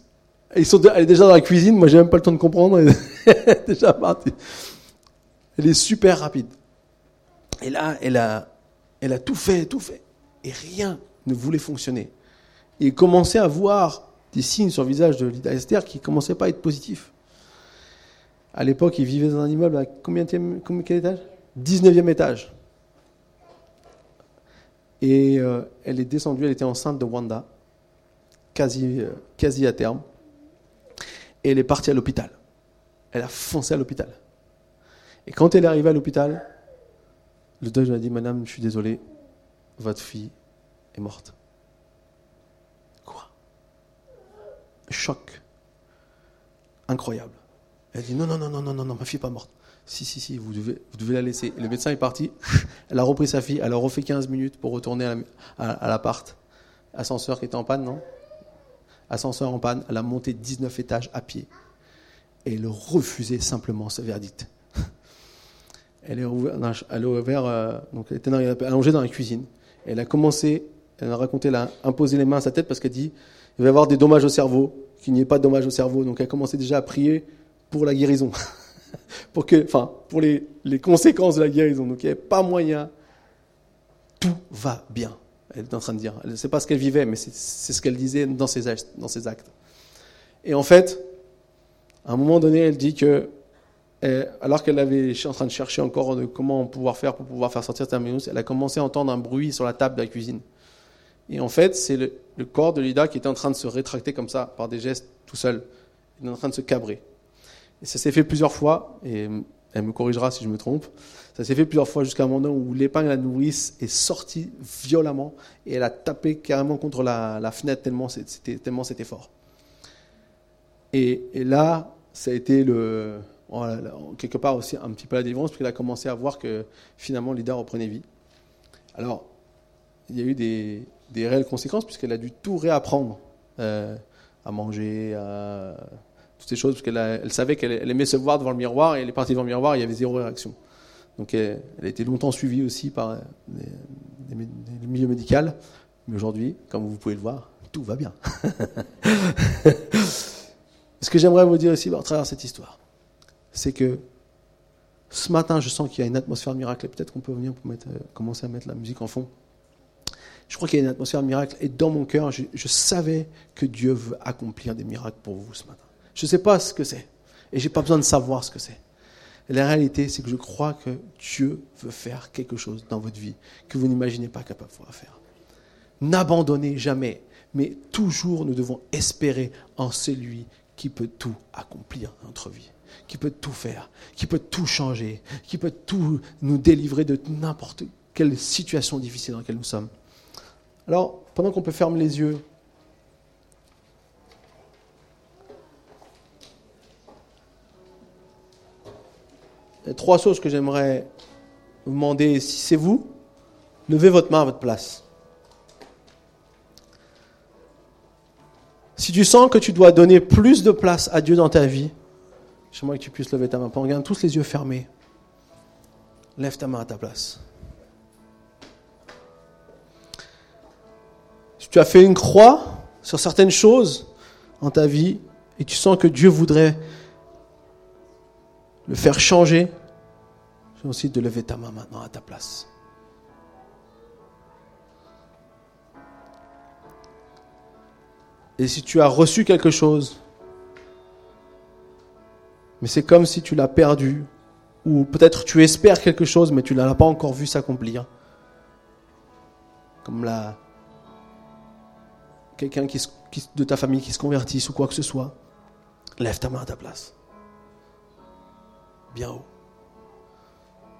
elle est déjà dans la cuisine, moi j'ai même pas le temps de comprendre, elle est déjà partie. Elle est super rapide. Et là, elle a, elle a tout fait, tout fait. Et rien ne voulait fonctionner. Et il commençait à voir des signes sur le visage de Lida Esther qui commençaient pas à être positifs. À l'époque, il vivait dans un immeuble à combien, quel étage? 19e étage. Et euh, elle est descendue, elle était enceinte de Wanda, quasi, euh, quasi à terme. Et elle est partie à l'hôpital. Elle a foncé à l'hôpital. Et quand elle est arrivée à l'hôpital, le docteur lui a dit Madame, je suis désolé, votre fille est morte. Quoi? Choc. Incroyable. Elle dit non, non, non, non, non, non, ma fille n'est pas morte. Si, si, si, vous devez, vous devez la laisser. le médecin est parti, elle a repris sa fille, elle a refait 15 minutes pour retourner à l'appart. Ascenseur qui était en panne, non? Ascenseur en panne, elle a monté 19 étages à pied. Et elle refusait simplement ce verdict. Elle est, ouvert, est euh, elle était allongée dans la cuisine. Elle a commencé, elle a raconté, elle a imposé les mains à sa tête parce qu'elle dit il va y avoir des dommages au cerveau, qu'il n'y ait pas de dommages au cerveau. Donc elle a commencé déjà à prier pour la guérison, pour que, enfin, pour les, les, conséquences de la guérison. Donc il n'y avait pas moyen. Tout va bien. Elle est en train de dire. Elle ne pas ce qu'elle vivait, mais c'est ce qu'elle disait dans ses, dans ses actes. Et en fait, à un moment donné, elle dit que, alors qu'elle avait en train de chercher encore comment pouvoir faire pour pouvoir faire sortir Terminus, elle a commencé à entendre un bruit sur la table de la cuisine. Et en fait, c'est le, corps de Lida qui était en train de se rétracter comme ça, par des gestes tout seul. Il est en train de se cabrer. Et ça s'est fait plusieurs fois, et elle me corrigera si je me trompe. Ça s'est fait plusieurs fois jusqu'à un moment où l'épingle à nourrice est sortie violemment et elle a tapé carrément contre la, fenêtre tellement c'était, tellement c'était fort. Et, là, ça a été le, quelque part aussi un petit peu la délivrance, puisqu'elle a commencé à voir que finalement l'IDA reprenait vie. Alors, il y a eu des, réelles conséquences, puisqu'elle a dû tout réapprendre euh, à manger, à toutes ces choses, parce qu'elle elle savait qu'elle aimait se voir devant le miroir, et elle est partie devant le miroir, et il y avait zéro réaction. Donc elle, a été longtemps suivie aussi par le milieu médical, mais aujourd'hui, comme vous pouvez le voir, tout va bien. Ce que j'aimerais vous dire aussi à travers cette histoire, c'est que ce matin, je sens qu'il y a une atmosphère miracle, et peut-être qu'on peut venir pour euh, commencer à mettre la musique en fond. Je crois qu'il y a une atmosphère miracle, et dans mon cœur, je, savais que Dieu veut accomplir des miracles pour vous ce matin. Je ne sais pas ce que c'est. Et je n'ai pas besoin de savoir ce que c'est. La réalité, c'est que je crois que Dieu veut faire quelque chose dans votre vie que vous n'imaginez pas capable de faire. N'abandonnez jamais, mais toujours nous devons espérer en celui qui peut tout accomplir dans notre vie, qui peut tout faire, qui peut tout changer, qui peut tout nous délivrer de n'importe quelle situation difficile dans laquelle nous sommes. Alors, pendant qu'on peut fermer les yeux, Il y a trois choses que j'aimerais vous demander. Si c'est vous, levez votre main à votre place. Si tu sens que tu dois donner plus de place à Dieu dans ta vie, j'aimerais que tu puisses lever ta main. On tous les yeux fermés. Lève ta main à ta place. Si tu as fait une croix sur certaines choses en ta vie et tu sens que Dieu voudrait le faire changer, je aussi de lever ta main maintenant à ta place. Et si tu as reçu quelque chose, mais c'est comme si tu l'as perdu, ou peut-être tu espères quelque chose, mais tu ne l'as pas encore vu s'accomplir. Comme la... quelqu'un de ta famille qui se convertisse ou quoi que ce soit. Lève ta main à ta place. Bien haut.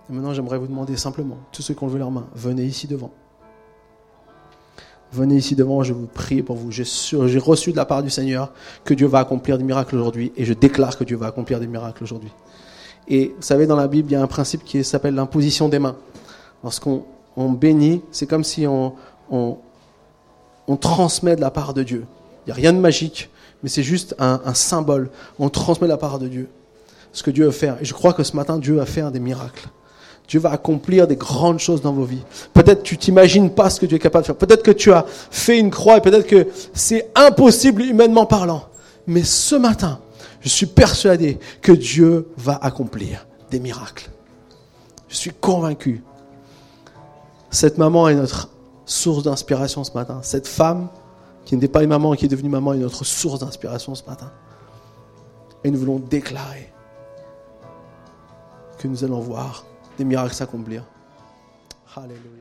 Et maintenant, j'aimerais vous demander simplement, tous ceux qui ont levé leur main, venez ici devant. Venez ici devant, je vous prie pour vous. J'ai reçu de la part du Seigneur que Dieu va accomplir des miracles aujourd'hui et je déclare que Dieu va accomplir des miracles aujourd'hui. Et vous savez, dans la Bible, il y a un principe qui s'appelle l'imposition des mains. Lorsqu'on bénit, c'est comme si on, transmet de la part de Dieu. Il n'y a rien de magique, mais c'est juste un, un, symbole. On transmet de la part de Dieu ce que Dieu veut faire. Et je crois que ce matin, Dieu va faire des miracles. Dieu va accomplir des grandes choses dans vos vies. Peut-être tu t'imagines pas ce que Dieu est capable de faire. Peut-être que tu as fait une croix et peut-être que c'est impossible humainement parlant. Mais ce matin, je suis persuadé que Dieu va accomplir des miracles. Je suis convaincu. Cette maman est notre source d'inspiration ce matin. Cette femme qui n'était pas une maman et qui est devenue maman est notre source d'inspiration ce matin. Et nous voulons déclarer que nous allons voir des miracles s'accomplir. Alléluia.